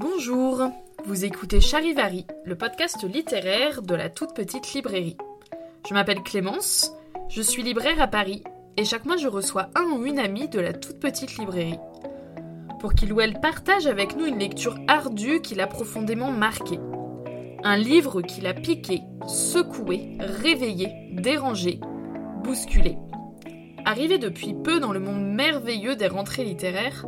Bonjour, vous écoutez Charivari, le podcast littéraire de la toute petite librairie. Je m'appelle Clémence, je suis libraire à Paris et chaque mois je reçois un ou une amie de la toute petite librairie. Pour qu'il ou elle partage avec nous une lecture ardue qui l'a profondément marqué. Un livre qui l'a piqué, secoué, réveillé, dérangé, bousculé. Arrivé depuis peu dans le monde merveilleux des rentrées littéraires,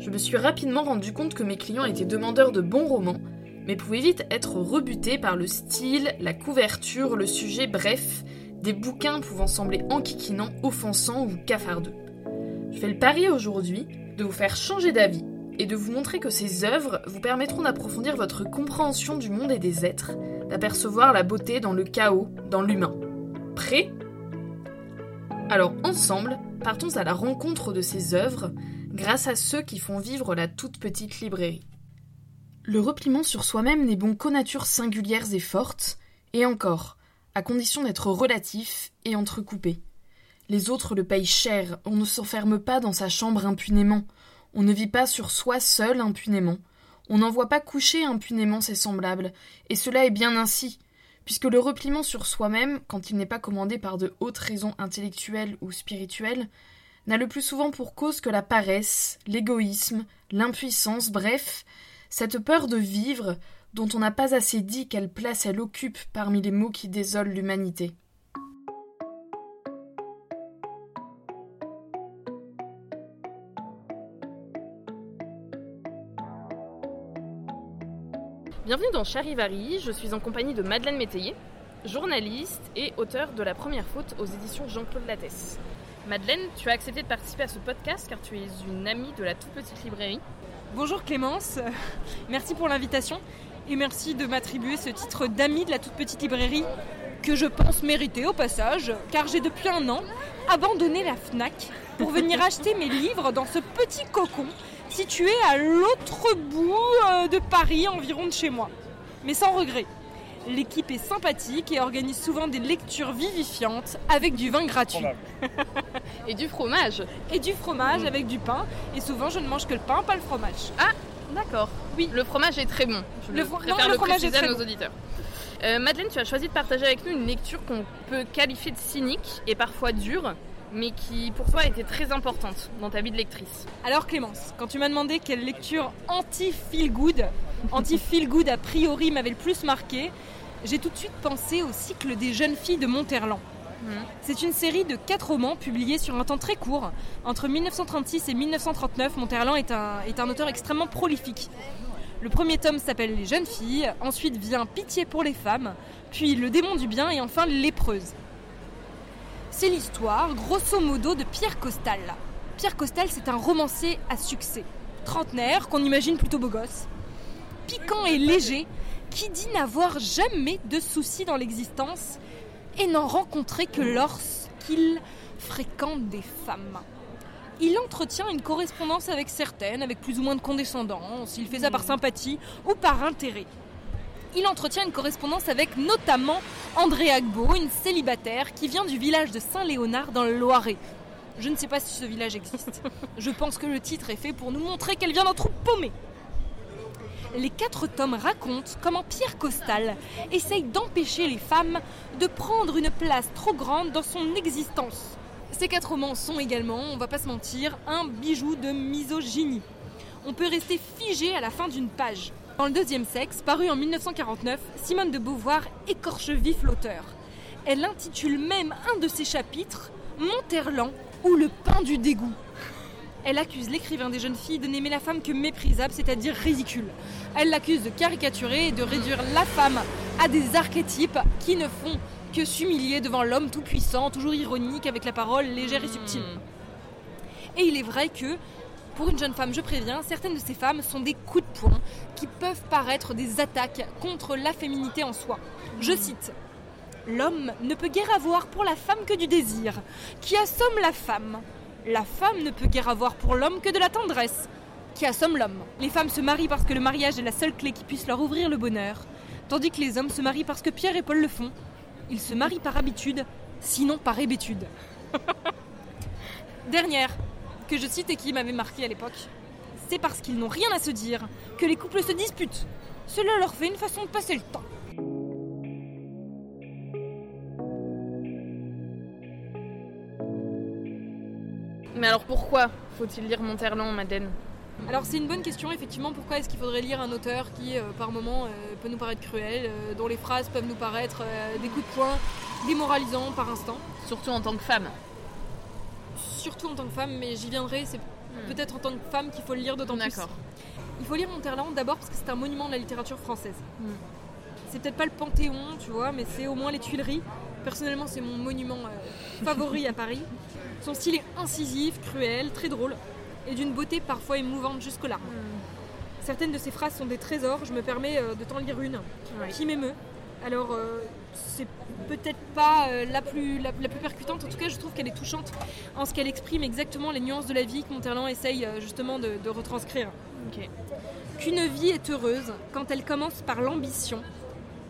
je me suis rapidement rendu compte que mes clients étaient demandeurs de bons romans, mais pouvaient vite être rebutés par le style, la couverture, le sujet, bref, des bouquins pouvant sembler enquiquinants, offensants ou cafardeux. Je fais le pari aujourd'hui de vous faire changer d'avis et de vous montrer que ces œuvres vous permettront d'approfondir votre compréhension du monde et des êtres, d'apercevoir la beauté dans le chaos, dans l'humain. Prêt? Alors ensemble, partons à la rencontre de ces œuvres grâce à ceux qui font vivre la toute petite librairie. Le repliement sur soi-même n'est bon qu'aux natures singulières et fortes, et encore, à condition d'être relatif et entrecoupé. Les autres le payent cher, on ne s'enferme pas dans sa chambre impunément, on ne vit pas sur soi seul impunément, on n'envoie pas coucher impunément ses semblables, et cela est bien ainsi, puisque le repliement sur soi-même, quand il n'est pas commandé par de hautes raisons intellectuelles ou spirituelles, n'a le plus souvent pour cause que la paresse, l'égoïsme, l'impuissance, bref, cette peur de vivre dont on n'a pas assez dit quelle place elle occupe parmi les maux qui désolent l'humanité. Bienvenue dans Charivari, je suis en compagnie de Madeleine Métayer, journaliste et auteur de La Première Faute aux éditions Jean-Claude Lattès. Madeleine, tu as accepté de participer à ce podcast car tu es une amie de la toute petite librairie. Bonjour Clémence, merci pour l'invitation et merci de m'attribuer ce titre d'amie de la toute petite librairie que je pense mériter au passage car j'ai depuis un an abandonné la FNAC pour venir acheter mes livres dans ce petit cocon situé à l'autre bout euh, de Paris environ de chez moi. Mais sans regret. L'équipe est sympathique et organise souvent des lectures vivifiantes avec du vin gratuit. et du fromage. Et du fromage mm. avec du pain. Et souvent, je ne mange que le pain, pas le fromage. Ah, d'accord. Oui. Le fromage est très bon. Je le, préfère le, fromage est à nos auditeurs. Euh, Madeleine, tu as choisi de partager avec nous une lecture qu'on peut qualifier de cynique et parfois dure, mais qui pour toi été très importante dans ta vie de lectrice. Alors Clémence, quand tu m'as demandé quelle lecture anti-feel good, anti-feel good a priori m'avait le plus marqué, j'ai tout de suite pensé au cycle des jeunes filles de Monterland. Mhm. C'est une série de quatre romans publiés sur un temps très court. Entre 1936 et 1939, Monterland est un, est un auteur extrêmement prolifique. Le premier tome s'appelle Les jeunes filles, ensuite vient Pitié pour les femmes, puis Le démon du bien et enfin Lépreuse. C'est l'histoire, grosso modo, de Pierre Costal. Pierre Costal, c'est un romancier à succès. Trentenaire, qu'on imagine plutôt beau gosse. Piquant et léger, qui dit n'avoir jamais de soucis dans l'existence et n'en rencontrer que lorsqu'il fréquente des femmes. Il entretient une correspondance avec certaines, avec plus ou moins de condescendance, il fait ça par sympathie ou par intérêt. Il entretient une correspondance avec notamment André Agbo, une célibataire qui vient du village de Saint-Léonard dans le Loiret. Je ne sais pas si ce village existe. Je pense que le titre est fait pour nous montrer qu'elle vient d'un trou paumé les quatre tomes racontent comment Pierre Costal essaye d'empêcher les femmes de prendre une place trop grande dans son existence. Ces quatre romans sont également, on va pas se mentir, un bijou de misogynie. On peut rester figé à la fin d'une page. Dans le deuxième sexe, paru en 1949, Simone de Beauvoir écorche vif l'auteur. Elle intitule même un de ses chapitres Monterland ou le pain du dégoût. Elle accuse l'écrivain des jeunes filles de n'aimer la femme que méprisable, c'est-à-dire ridicule. Elle l'accuse de caricaturer et de réduire la femme à des archétypes qui ne font que s'humilier devant l'homme tout-puissant, toujours ironique, avec la parole légère et subtile. Et il est vrai que, pour une jeune femme, je préviens, certaines de ces femmes sont des coups de poing qui peuvent paraître des attaques contre la féminité en soi. Je cite L'homme ne peut guère avoir pour la femme que du désir, qui assomme la femme. La femme ne peut guère avoir pour l'homme que de la tendresse, qui assomme l'homme. Les femmes se marient parce que le mariage est la seule clé qui puisse leur ouvrir le bonheur, tandis que les hommes se marient parce que Pierre et Paul le font. Ils se marient par habitude, sinon par hébétude. Dernière, que je cite et qui m'avait marqué à l'époque, c'est parce qu'ils n'ont rien à se dire que les couples se disputent. Cela leur fait une façon de passer le temps. Mais alors pourquoi faut-il lire Monterland, Madeleine? Alors c'est une bonne question, effectivement, pourquoi est-ce qu'il faudrait lire un auteur qui, euh, par moment, euh, peut nous paraître cruel, euh, dont les phrases peuvent nous paraître des coups de poing démoralisants par instant? Surtout en tant que femme. Surtout en tant que femme, mais j'y viendrai, c'est hmm. peut-être en tant que femme qu'il faut le lire d'autant plus. D'accord. Il faut lire Monterland d'abord parce que c'est un monument de la littérature française. Hmm. C'est peut-être pas le Panthéon, tu vois, mais c'est au moins les Tuileries. Personnellement, c'est mon monument favori à Paris. Son style est incisif, cruel, très drôle et d'une beauté parfois émouvante jusqu'aux larmes. Hmm. Certaines de ces phrases sont des trésors, je me permets euh, de t'en lire une qui m'émeut. Alors, euh, c'est peut-être pas euh, la, plus, la, plus percutante, en tout cas, je trouve qu'elle est touchante en ce qu'elle exprime exactement les nuances de la vie que Monterland essaye justement de, retranscrire. Qu'une vie est heureuse quand elle commence par l'ambition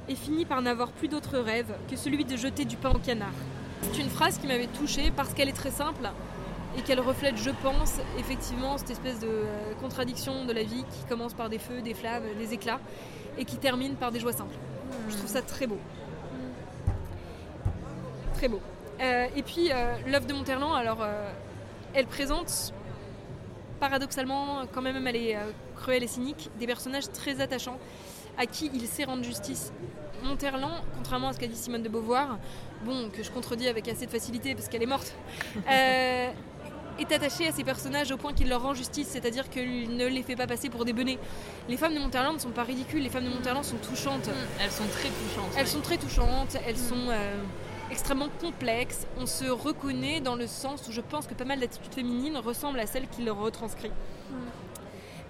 et finit par n'avoir plus d'autre rêve que celui de jeter du pain au canard. C'est une phrase qui m'avait touchée parce qu'elle est très simple et qu'elle reflète, je pense, effectivement cette espèce de euh, contradiction de la vie qui commence par des feux, des flammes, des éclats et qui termine par des joies simples. Je trouve ça très beau. Très beau. Euh, et puis euh, l'œuvre de Monterland, alors elle présente paradoxalement, quand même elle est cruelle et cynique, des personnages très attachants à qui il sait rendre justice. Monterland, contrairement à ce qu'a dit Simone de Beauvoir, bon, que je contredis avec assez de facilité parce qu'elle est morte, est attaché à ces personnages au point qu'il leur rend justice, c'est-à-dire qu'il ne les fait pas passer pour des benets. Les femmes de Monterland ne sont pas ridicules, les femmes de Monterland sont touchantes. Mmh, elles sont très touchantes. Elles sont très touchantes, elles mmh. sont euh, extrêmement complexes. On se reconnaît dans le sens où je pense que pas mal d'attitudes féminines ressemblent à celles qu'il retranscrit. Mmh.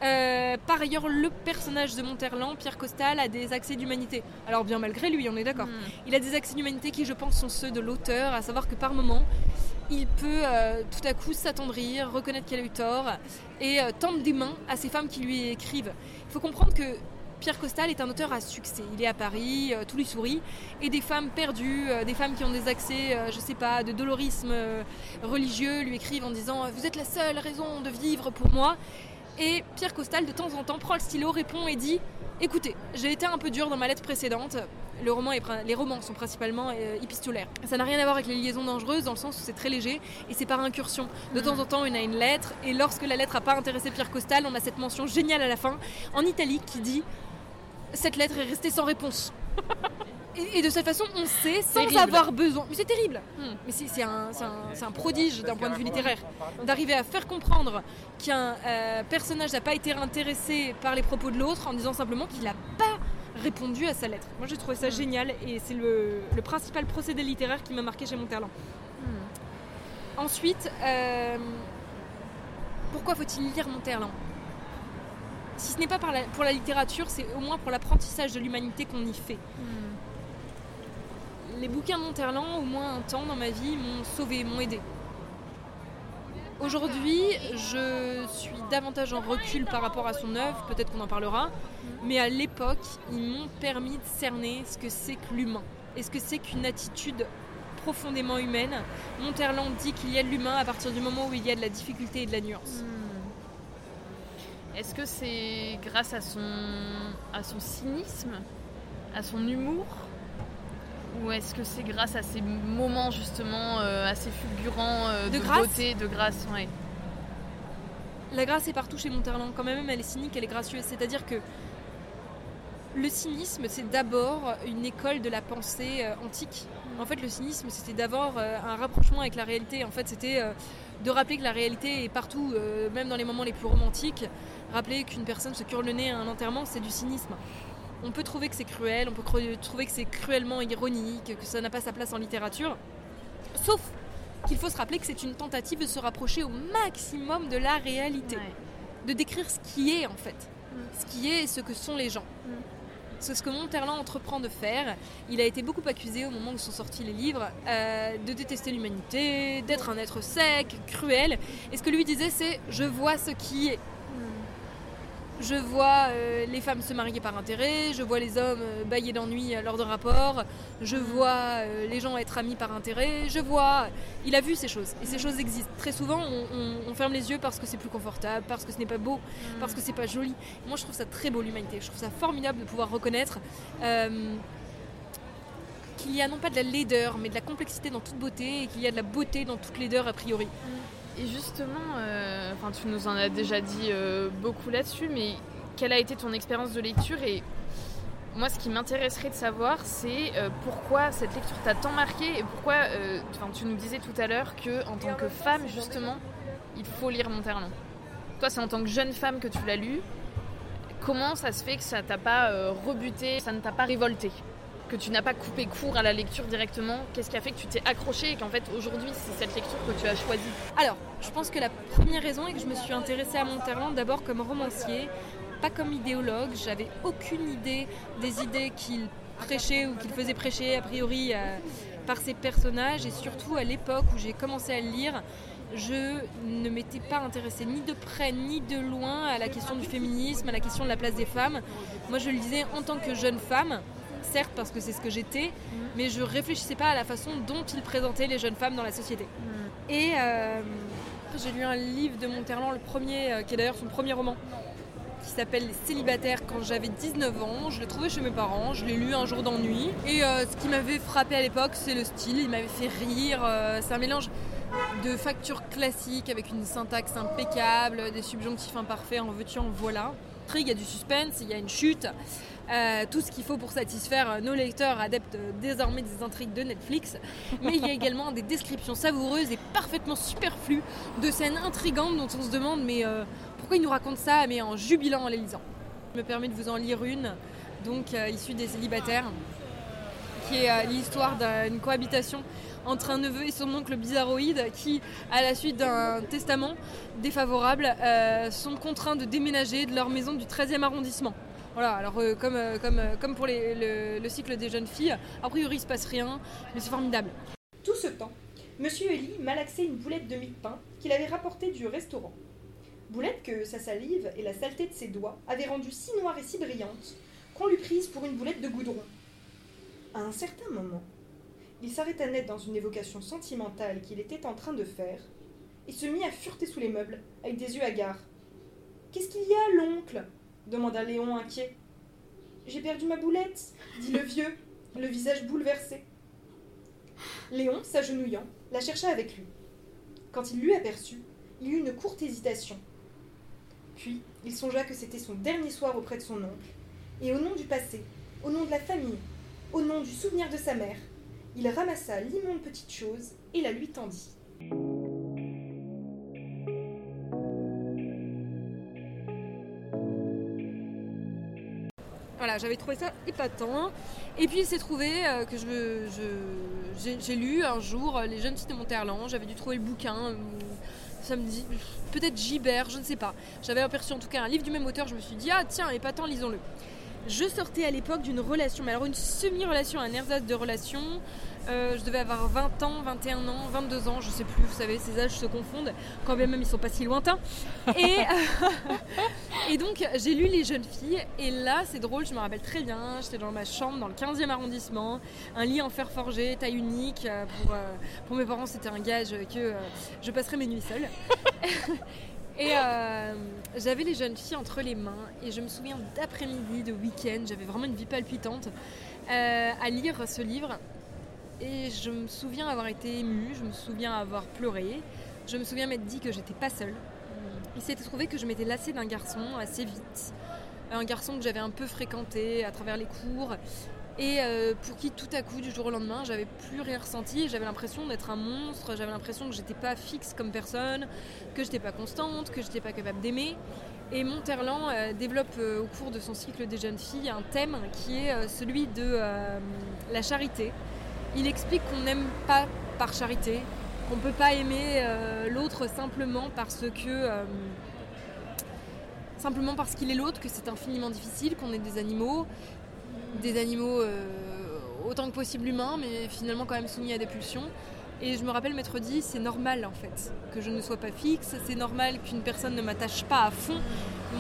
Euh, par ailleurs, le personnage de Monterland, Pierre Costal, a des accès d'humanité. Alors bien malgré lui, on est d'accord. Il a des accès d'humanité qui, je pense, sont ceux de l'auteur, à savoir que par moment, il peut euh, tout à coup s'attendrir, reconnaître qu'elle a eu tort et euh, tendre des mains à ces femmes qui lui écrivent. Il faut comprendre que Pierre Costal est un auteur à succès. Il est à Paris, euh, tout lui sourit, et des femmes perdues, des femmes qui ont des accès, je sais pas, de dolorisme religieux lui écrivent en disant Vous êtes la seule raison de vivre pour moi. Et Pierre Costal, de temps en temps, prend le stylo, répond et dit Écoutez, j'ai été un peu dur dans ma lettre précédente. Les romans sont principalement euh, épistolaires. Ça n'a rien à voir avec les liaisons dangereuses dans le sens où c'est très léger et c'est par incursion. De temps en temps, on a une lettre et lorsque la lettre n'a pas intéressé Pierre Costal, on a cette mention géniale à la fin en italique qui dit Cette lettre est restée sans réponse. Et, de cette façon, on sait sans avoir besoin. Mais c'est terrible. Hmm. Mais c'est un, prodige d'un point de vue littéraire. D'arriver à faire comprendre qu'un euh, personnage n'a pas été intéressé par les propos de l'autre en disant simplement qu'il n'a pas répondu à sa lettre. Moi, j'ai trouvé ça hmm. génial et c'est le, principal procédé littéraire qui m'a marqué chez Monterland. Hmm. Ensuite, euh, pourquoi faut-il lire Monterland? Si ce n'est pas pour la littérature, c'est au moins pour l'apprentissage de l'humanité qu'on y fait les bouquins de Monterland, au moins un temps dans ma vie, m'ont sauvé, m'ont aidé. Aujourd'hui, je suis davantage en recul par rapport à son œuvre, peut-être qu'on en parlera, mais à l'époque, ils m'ont permis de cerner ce que c'est que l'humain et ce que c'est qu'une attitude profondément humaine. Monterland dit qu'il y a de l'humain à partir du moment où il y a de la difficulté et de la nuance. Hmm. Est-ce que c'est grâce à son, à son cynisme, à son humour, ou est-ce que c'est grâce à ces moments justement euh, assez fulgurants euh, de, beauté, de grâce La grâce est partout chez Monterland. Quand même, elle est cynique, elle est gracieuse. C'est-à-dire que le cynisme, c'est d'abord une école de la pensée euh, antique. En fait, le cynisme, c'était d'abord un rapprochement avec la réalité. En fait, c'était de rappeler que la réalité est partout, même dans les moments les plus romantiques. Rappeler qu'une personne se cure le nez à un enterrement, c'est du cynisme on peut trouver que c'est cruel, on peut trouver que c'est cruellement ironique, que ça n'a pas sa place en littérature. Sauf qu'il faut se rappeler que c'est une tentative de se rapprocher au maximum de la réalité. De décrire ce qui est en fait. Mm. Ce qui est et ce que sont les gens. Mm. C'est ce que Monterland entreprend de faire. Il a été beaucoup accusé au moment où sont sortis les livres euh, de détester l'humanité, d'être un être sec, cruel. Et ce que lui disait, c'est je vois ce qui est. je vois euh, les femmes se marier par intérêt, je vois les hommes euh, bailler d'ennui lors de rapports, je vois euh, les gens être amis par intérêt, je vois... Il a vu ces choses, et ces choses existent. Très souvent, on, ferme les yeux parce que c'est plus confortable, parce que ce n'est pas beau, parce que c'est pas joli. Moi, je trouve ça très beau, l'humanité. Je trouve ça formidable de pouvoir reconnaître qu'il y a non pas de la laideur, mais de la complexité dans toute beauté, et qu'il y a de la beauté dans toute laideur a priori. Et justement, euh, tu nous en as déjà dit euh, beaucoup là-dessus, mais quelle a été ton expérience de lecture et moi, ce qui m'intéresserait de savoir, c'est euh, pourquoi cette lecture t'a tant marqué et pourquoi, tu nous disais tout à l'heure que en tant que femme, justement, il faut lire Monterland. Toi, c'est en tant que jeune femme que tu l'as lu. Comment ça se fait que ça t'a pas rebuté, ça ne t'a pas révolté que tu n'as pas coupé court à la lecture directement Qu'est-ce qui a fait que tu t'es accroché et qu'en fait aujourd'hui c'est cette lecture que tu as choisie Alors, je pense que la première raison est que je me suis intéressée à Monterland d'abord comme romancier, pas comme idéologue. J'avais aucune idée des idées qu'il prêchait ou qu'il faisait prêcher a priori euh, par ses personnages et surtout à l'époque où j'ai commencé à le lire. Je ne m'étais pas intéressée ni de près ni de loin à la question du féminisme, à la question de la place des femmes. Moi, je le disais en tant que jeune femme, certes parce que c'est ce que j'étais, mm. mais je réfléchissais pas à la façon dont il présentait les jeunes femmes dans la société. Mm. Et euh, j'ai lu un livre de Monterland, le premier, euh, qui est d'ailleurs son premier roman, qui s'appelle Les célibataires quand j'avais 19 ans. Je l'ai trouvé chez mes parents, je l'ai lu un jour d'ennui. Et euh, ce qui m'avait frappé à l'époque, c'est le style, il m'avait fait rire. c'est un mélange de factures classiques avec une syntaxe impeccable, des subjonctifs imparfaits en veux-tu en voilà. Il y a du suspense, il y a une chute. Euh, tout ce qu'il faut pour satisfaire nos lecteurs adeptes désormais des intrigues de Netflix. Mais il y a également des descriptions savoureuses et parfaitement superflues de scènes intrigantes dont on se demande mais euh, pourquoi ils nous racontent ça mais en jubilant en les lisant. Je me permets de vous en lire une, donc euh, issue des célibataires, qui est l'histoire d'une cohabitation entre un neveu et son oncle bizarroïde qui, à la suite d'un testament défavorable, sont contraints de déménager de leur maison du 13e arrondissement. Voilà, alors euh, comme, euh, euh, comme pour le, cycle des jeunes filles, a priori il se passe rien, mais c'est formidable. Tout ce temps, Monsieur Elie malaxait une boulette de mie de pain qu'il avait rapportée du restaurant. Boulette que sa salive et la saleté de ses doigts avaient rendue si noire et si brillante qu'on l'eût prise pour une boulette de goudron. À un certain moment, il s'arrêta net dans une évocation sentimentale qu'il était en train de faire et se mit à fureter sous les meubles avec des yeux hagards. Qu'est-ce qu'il y a, l'oncle? Demanda Léon inquiet. J'ai perdu ma boulette, dit le vieux, le visage bouleversé. Léon, s'agenouillant, la chercha avec lui. Quand il l'eut aperçue, il eut une courte hésitation. Puis, il songea que c'était son dernier soir auprès de son oncle, et au nom du passé, au nom de la famille, au nom du souvenir de sa mère, il ramassa l'immonde petite chose et la lui tendit. Voilà, j'avais trouvé ça épatant. Et puis il s'est trouvé euh, que je, j'ai, lu un jour euh, Les jeunes filles de Monterland. J'avais dû trouver le bouquin. Euh, peut-être Gibert, je ne sais pas. J'avais aperçu en tout cas un livre du même auteur. Je me suis dit, ah tiens, épatant, lisons-le. Je sortais à l'époque d'une relation, mais alors une semi-relation, un ersatz de relation. Euh, je devais avoir 20 ans, 21 ans, 22 ans, je sais plus, vous savez, ces âges se confondent, quand bien même ils sont pas si lointains. Et, et donc j'ai lu Les Jeunes Filles, et là c'est drôle, je me rappelle très bien, j'étais dans ma chambre dans le 15e arrondissement, un lit en fer forgé, taille unique, euh, pour, euh, mes parents c'était un gage que je passerais mes nuits seule. Et euh, j'avais les jeunes filles entre les mains et je me souviens d'après-midi, de week-end, j'avais vraiment une vie palpitante euh, à lire ce livre. Et je me souviens avoir été émue, je me souviens avoir pleuré, je me souviens m'être dit que j'étais pas seule. Il s'était trouvé que je m'étais lassée d'un garçon assez vite, un garçon que j'avais un peu fréquenté à travers les cours. Et euh, pour qui tout à coup du jour au lendemain j'avais plus rien ressenti. J'avais l'impression d'être un monstre. J'avais l'impression que j'étais pas fixe comme personne que j'étais pas constante que j'étais pas capable d'aimer. Et Monterland euh, développe euh, au cours de son cycle des jeunes filles un thème qui est celui de la charité il explique qu'on n'aime pas par charité qu'on peut pas aimer l'autre simplement parce que simplement parce qu'il est l'autre, que c'est infiniment difficile, qu'on est des animaux, des animaux euh, autant que possible humains, mais finalement quand même soumis à des pulsions. Et je me rappelle m'être dit, c'est normal en fait que je ne sois pas fixe, c'est normal qu'une personne ne m'attache pas à fond.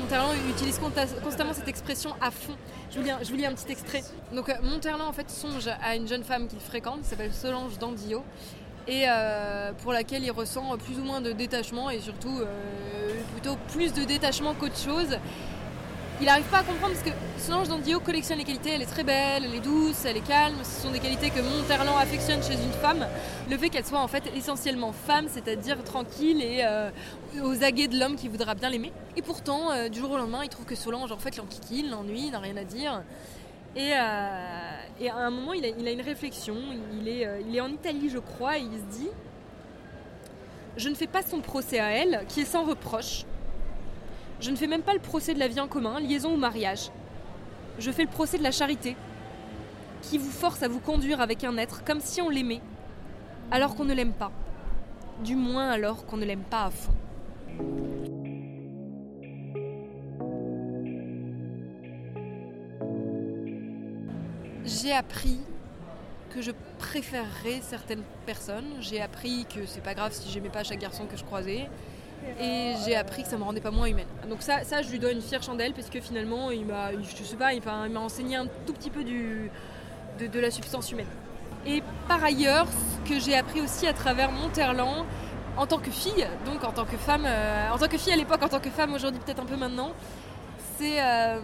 Monterland utilise constamment cette expression à fond. Je vous lis un, petit extrait. Donc euh, Monterland en fait songe à une jeune femme qu'il fréquente, qui s'appelle Solange Dandillo, et euh, pour laquelle il ressent plus ou moins de détachement et surtout euh, plutôt plus de détachement qu'autre chose il n'arrive pas à comprendre parce que Solange Dandio collectionne les qualités, elle est très belle, elle est douce, elle est calme, ce sont des qualités que Monterland affectionne chez une femme. Le fait qu'elle soit en fait essentiellement femme, c'est-à-dire tranquille et euh, aux aguets de l'homme qui voudra bien l'aimer. Et pourtant, euh, du jour au lendemain, il trouve que Solange en fait l'enquiquine, l'ennuie, n'a rien à dire. Et, euh, à un moment, il a, une réflexion, il est, il est en Italie je crois, et il se dit, je ne fais pas son procès à elle, qui est sans reproche, je ne fais même pas le procès de la vie en commun, liaison ou mariage. Je fais le procès de la charité, qui vous force à vous conduire avec un être comme si on l'aimait, alors qu'on ne l'aime pas. Du moins alors qu'on ne l'aime pas à fond. J'ai appris que je préférerais certaines personnes. J'ai appris que c'est pas grave si j'aimais pas chaque garçon que je croisais et j'ai appris que ça me rendait pas moins humaine. Donc ça, ça je lui dois une fière chandelle parce que finalement il m'a, je sais pas, il m'a enseigné un tout petit peu du, de, la substance humaine. Et par ailleurs, ce que j'ai appris aussi à travers Monterland, en tant que fille, donc en tant que femme, euh, en tant que fille à l'époque, en tant que femme aujourd'hui peut-être un peu maintenant, c'est euh,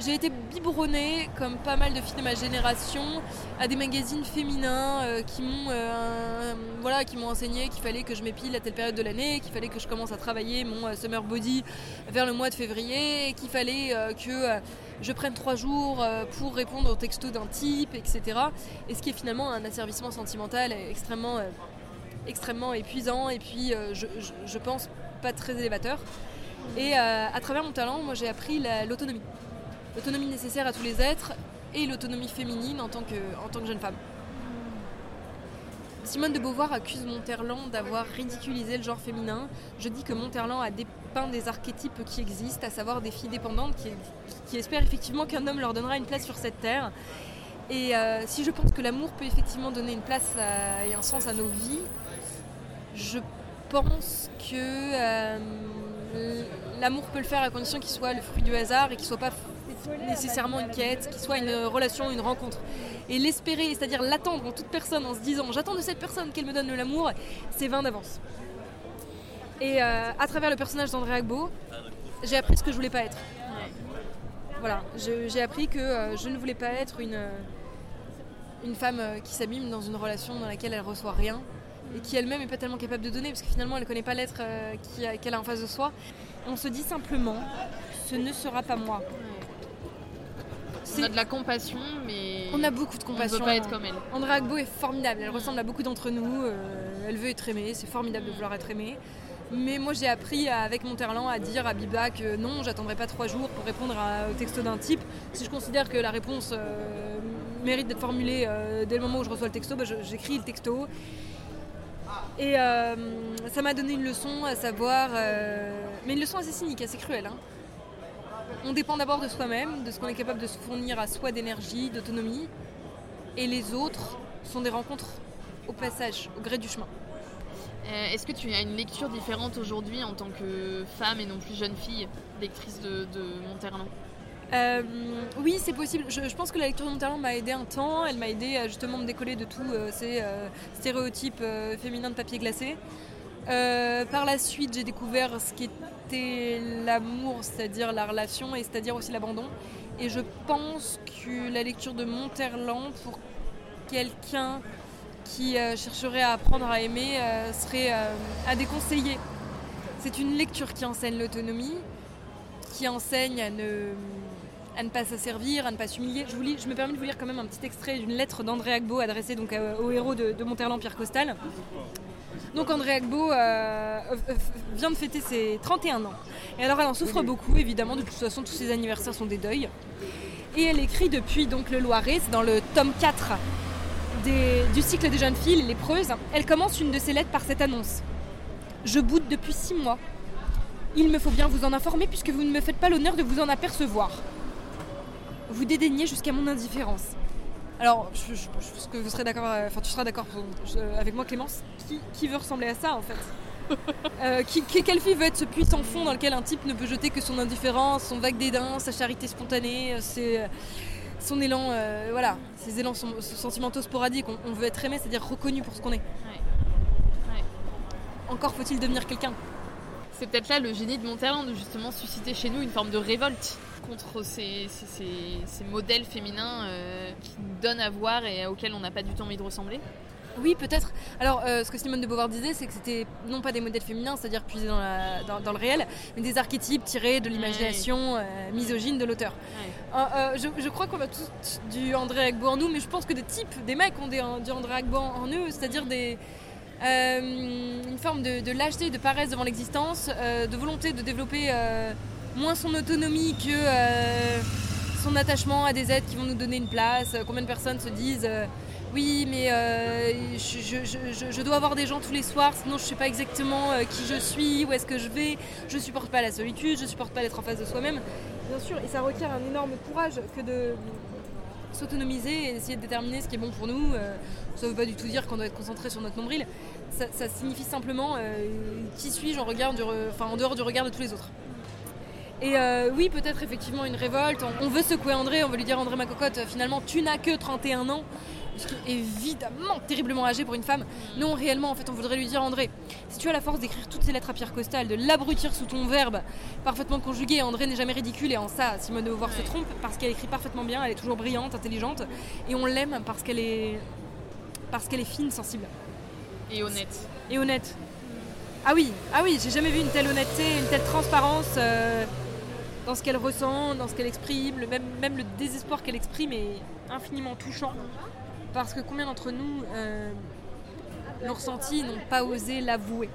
j'ai été biberonnée, comme pas mal de filles de ma génération, à des magazines féminins euh, qui m'ont euh, voilà, enseigné qu'il fallait que je m'épile à telle période de l'année, qu'il fallait que je commence à travailler mon euh, summer body vers le mois de février, qu'il fallait que je prenne trois jours pour répondre au texto d'un type, etc. Et ce qui est finalement un asservissement sentimental extrêmement, extrêmement épuisant et puis je, je, pense pas très élévateur. Et à travers mon talent, moi j'ai appris l'autonomie l'autonomie nécessaire à tous les êtres et l'autonomie féminine en tant, que, jeune femme. Simone de Beauvoir accuse Monterland d'avoir ridiculisé le genre féminin. Je dis que Monterland a dépeint des archétypes qui existent, à savoir des filles dépendantes qui, espèrent effectivement qu'un homme leur donnera une place sur cette terre. Et euh, si je pense que l'amour peut effectivement donner une place et un sens à nos vies, je pense que euh, l'amour peut le faire à condition qu'il soit le fruit du hasard et qu'il soit pas nécessairement une quête, qu'il soit une relation, une rencontre. Et l'espérer, c'est-à-dire l'attendre en toute personne en se disant j'attends de cette personne qu'elle me donne de l'amour, c'est 20 d'avance. Et euh, à travers le personnage d'André Agbo, j'ai appris ce que je voulais pas être. Voilà, j'ai appris que euh, je ne voulais pas être une, une femme euh, qui s'abîme dans une relation dans laquelle elle reçoit rien et qui elle-même n'est pas tellement capable de donner parce que finalement elle ne connaît pas l'être qu'elle a en face de soi. On se dit simplement ce ne sera pas moi. On a de la compassion, mais. On a beaucoup de compassion. On ne peut pas être comme elle. Andrea Agbo est formidable. Elle ressemble à beaucoup d'entre nous. Euh, elle veut être aimée. C'est formidable de vouloir être aimée. Mais moi, j'ai appris avec Monterland à dire à Biba que non, j'attendrai pas trois jours pour répondre au texto d'un type. Si je considère que la réponse euh, mérite d'être formulée euh, dès le moment où je reçois le texto, bah, j'écris le texto. Et ça m'a donné une leçon à savoir. mais une leçon assez cynique, assez cruelle. Hein on dépend d'abord de soi-même, de ce qu'on est capable de se fournir à soi d'énergie, d'autonomie. Et les autres sont des rencontres au passage, au gré du chemin. Euh, est-ce que tu as une lecture différente aujourd'hui en tant que femme et non plus jeune fille, lectrice de, de Monterland? Euh, oui, c'est possible. Je, pense que la lecture de Monterland m'a aidé un temps. Elle m'a aidé à justement me décoller de tous euh, ces stéréotypes féminins de papier glacé. Par la suite, j'ai découvert ce est l'amour, c'est-à-dire la relation, et c'est-à-dire aussi l'abandon. Et je pense que la lecture de Monterland, pour quelqu'un qui euh, chercherait à apprendre à aimer, euh, serait euh, à déconseiller. C'est une lecture qui enseigne l'autonomie, qui enseigne à ne, pas s'asservir, à ne pas s'humilier. Je me permets de vous lire quand même un petit extrait d'une lettre d'André Agbo adressée donc au héros de, de Monterland, Pierre Costal. Donc André Agbo euh, euh, vient de fêter ses 31 ans. Et alors elle en souffre beaucoup, évidemment, de toute façon tous ses anniversaires sont des deuils. Et elle écrit depuis donc le Loiret, c'est dans le tome 4 du cycle des jeunes filles, les preuses. Elle commence une de ses lettres par cette annonce. Je boude depuis 6 mois. Il me faut bien vous en informer puisque vous ne me faites pas l'honneur de vous en apercevoir. Vous dédaignez jusqu'à mon indifférence. Alors, je, je- je pense que vous serez d'accord, euh, enfin tu seras d'accord avec moi Clémence, qui, qui veut ressembler à ça en fait? Euh, qui, Quelle fille veut être ce puits sans fond dans lequel un type ne peut jeter que son indifférence, son vague dédain, sa charité spontanée, euh, ses, son élan, euh, voilà, ses élans son- sentimentaux sporadiques, on, on veut être aimé, c'est-à-dire reconnu pour ce qu'on est. Encore faut-il devenir quelqu'un. C'est peut-être là le génie de Monterland de justement susciter chez nous une forme de révolte contre ces, ces- ces- ces modèles féminins euh, qui nous donnent à voir et auxquels on n'a pas du tout envie de ressembler. Oui, peut-être. Alors, euh, ce que Simone de Beauvoir disait, c'est que c'était non pas des modèles féminins, c'est-à-dire puisés dans, la- dans- dans le réel, mais des archétypes tirés de l'imagination euh, misogyne de l'auteur. Euh, je, je crois qu'on a tous du André Agbo en nous, mais je pense que des types, des mecs ont des, du André Agbo en eux, c'est-à-dire des, une forme de, de lâcheté, de paresse devant l'existence, de volonté de développer moins son autonomie que euh, son attachement à des êtres qui vont nous donner une place. Combien de personnes se disent euh, oui, mais euh, je, je- dois avoir des gens tous les soirs, sinon je sais pas exactement euh, qui je suis, où est-ce que je vais. Je supporte pas la solitude, je supporte pas d'être en face de soi-même. Bien sûr, et ça requiert un énorme courage que de s'autonomiser et essayer de déterminer ce qui est bon pour nous. Euh, ça veut pas du tout dire qu'on doit être concentré sur notre nombril. Ça, signifie simplement euh, qui suis-je en, regard enfin, en dehors du regard de tous les autres. Et euh, oui, peut-être effectivement une révolte. On, on veut secouer André, on veut lui dire André ma cocotte, finalement tu n'as que 31 ans. Ce qui est évidemment terriblement âgé pour une femme. Non, réellement, en fait, on voudrait lui dire André, si tu as la force d'écrire toutes ces lettres à Pierre Costal, de l'abrutir sous ton verbe parfaitement conjugué, André n'est jamais ridicule et en ça, Simone de Beauvoir se trompe parce qu'elle écrit parfaitement bien, elle est toujours brillante, intelligente et on l'aime parce qu'elle est parce qu'elle est fine, sensible Et honnête. et honnête. Ah oui, ah oui, j'ai jamais vu une telle honnêteté, une telle transparence euh, dans ce qu'elle ressent, dans ce qu'elle exprime, le- même, même le désespoir qu'elle exprime est infiniment touchant. Parce que combien d'entre nous euh, l'ont ressenti, n'ont pas osé l'avouer.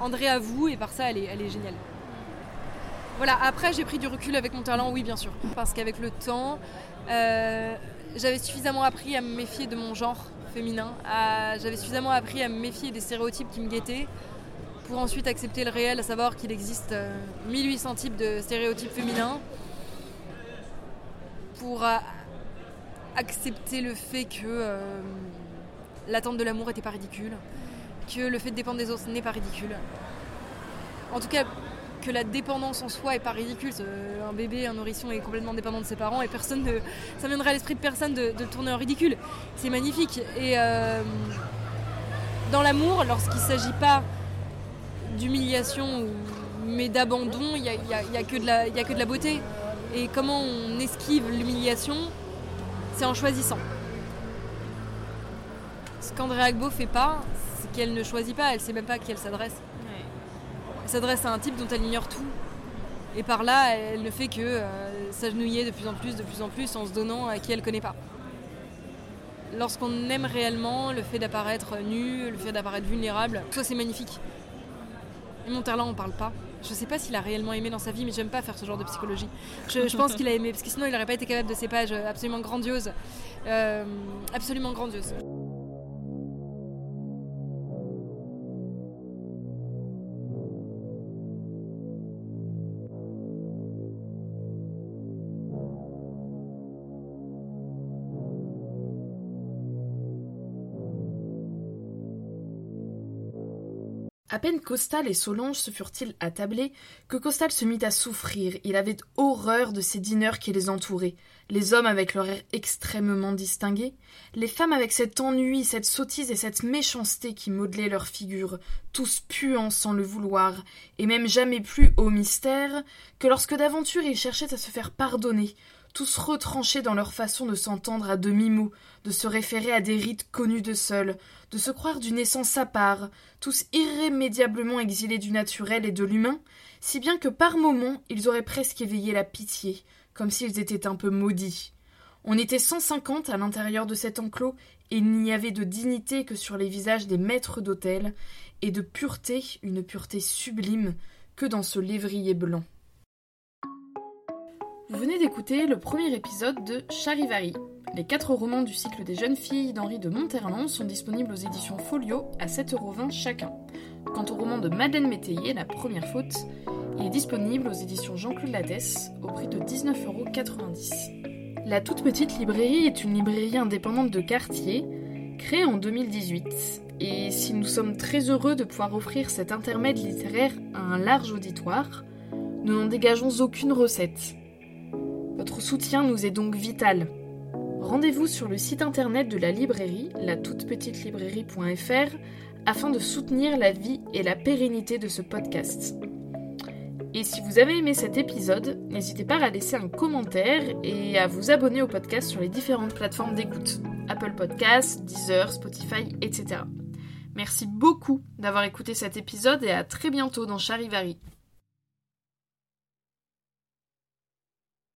André avoue et par ça elle est, géniale. Voilà, après j'ai pris du recul avec mon talent, oui bien sûr. Parce qu'avec le temps, euh, j'avais suffisamment appris à me méfier de mon genre féminin, j'avais suffisamment appris à me méfier des stéréotypes qui me guettaient pour ensuite accepter le réel, à savoir qu'il existe euh, 1800 types de stéréotypes féminins, pour euh, accepter le fait que euh, l'attente de l'amour n'était pas ridicule, que le fait de dépendre des autres n'est pas ridicule. En tout cas, que la dépendance en soi est pas ridicule. Euh, Un bébé, un nourrisson est complètement dépendant de ses parents et personne ne, ça viendrait à l'esprit de personne de, le tourner en ridicule. C'est magnifique. Et euh, dans l'amour, lorsqu'il ne s'agit pas d'humiliation mais d'abandon, il n'y a, y a- il y a que de la- il y a que de la beauté. Et comment on esquive l'humiliation? C'est en choisissant. Ce qu'André Agbo fait pas, c'est qu'elle ne choisit pas, elle sait même pas à qui elle s'adresse. Elle s'adresse à un type dont elle ignore tout. Et par là, elle ne fait que euh, s'agenouiller de plus en plus, de plus en plus, en se donnant à qui elle connaît pas. Lorsqu'on aime réellement, le fait d'apparaître nu, le fait d'apparaître vulnérable, soit c'est magnifique. Monterland en parle pas. Je sais pas s'il a réellement aimé dans sa vie, mais j'aime pas faire ce genre de psychologie. Je, pense qu'il a aimé, parce que sinon il n'aurait pas été capable de ces pages absolument grandioses. Euh, absolument grandioses. À peine Costal et Solange se furent-ils attablés que Costal se mit à souffrir. Il avait horreur de ces dîneurs qui les entouraient. Les hommes avec leur air extrêmement distingué, les femmes avec cet ennui, cette sottise et cette méchanceté qui modelaient leurs figures, tous puants sans le vouloir, et même jamais plus au mystère que lorsque d'aventure ils cherchaient à se faire pardonner, tous retranchés dans leur façon de s'entendre à demi-mot, de se référer à des rites connus de seuls, de se croire d'une essence à part, tous irrémédiablement exilés du naturel et de l'humain, si bien que par moments ils auraient presque éveillé la pitié, comme s'ils étaient un peu maudits. On était cent cinquante à l'intérieur de cet enclos, et il n'y avait de dignité que sur les visages des maîtres d'hôtel, et de pureté, une pureté sublime, que dans ce lévrier blanc. Vous venez d'écouter le premier épisode de Charivari. Les quatre romans du cycle des jeunes filles d'Henri de Monterland sont disponibles aux éditions Folio à 7,20€ chacun. Quant au roman de Madeleine Métayer, La première faute, il est disponible aux éditions Jean-Claude Lattès au prix de 19,90€. La toute petite librairie est une librairie indépendante de quartier, créée en 2018. Et si nous sommes très heureux de pouvoir offrir cet intermède littéraire à un large auditoire, nous n'en dégageons aucune recette. Votre soutien nous est donc vital. Rendez-vous sur le site internet de la librairie, la librairie.fr, afin de soutenir la vie et la pérennité de ce podcast. Et si vous avez aimé cet épisode, n'hésitez pas à laisser un commentaire et à vous abonner au podcast sur les différentes plateformes d'écoute. Apple Podcasts, Deezer, Spotify, etc. Merci beaucoup d'avoir écouté cet épisode et à très bientôt dans Charivari.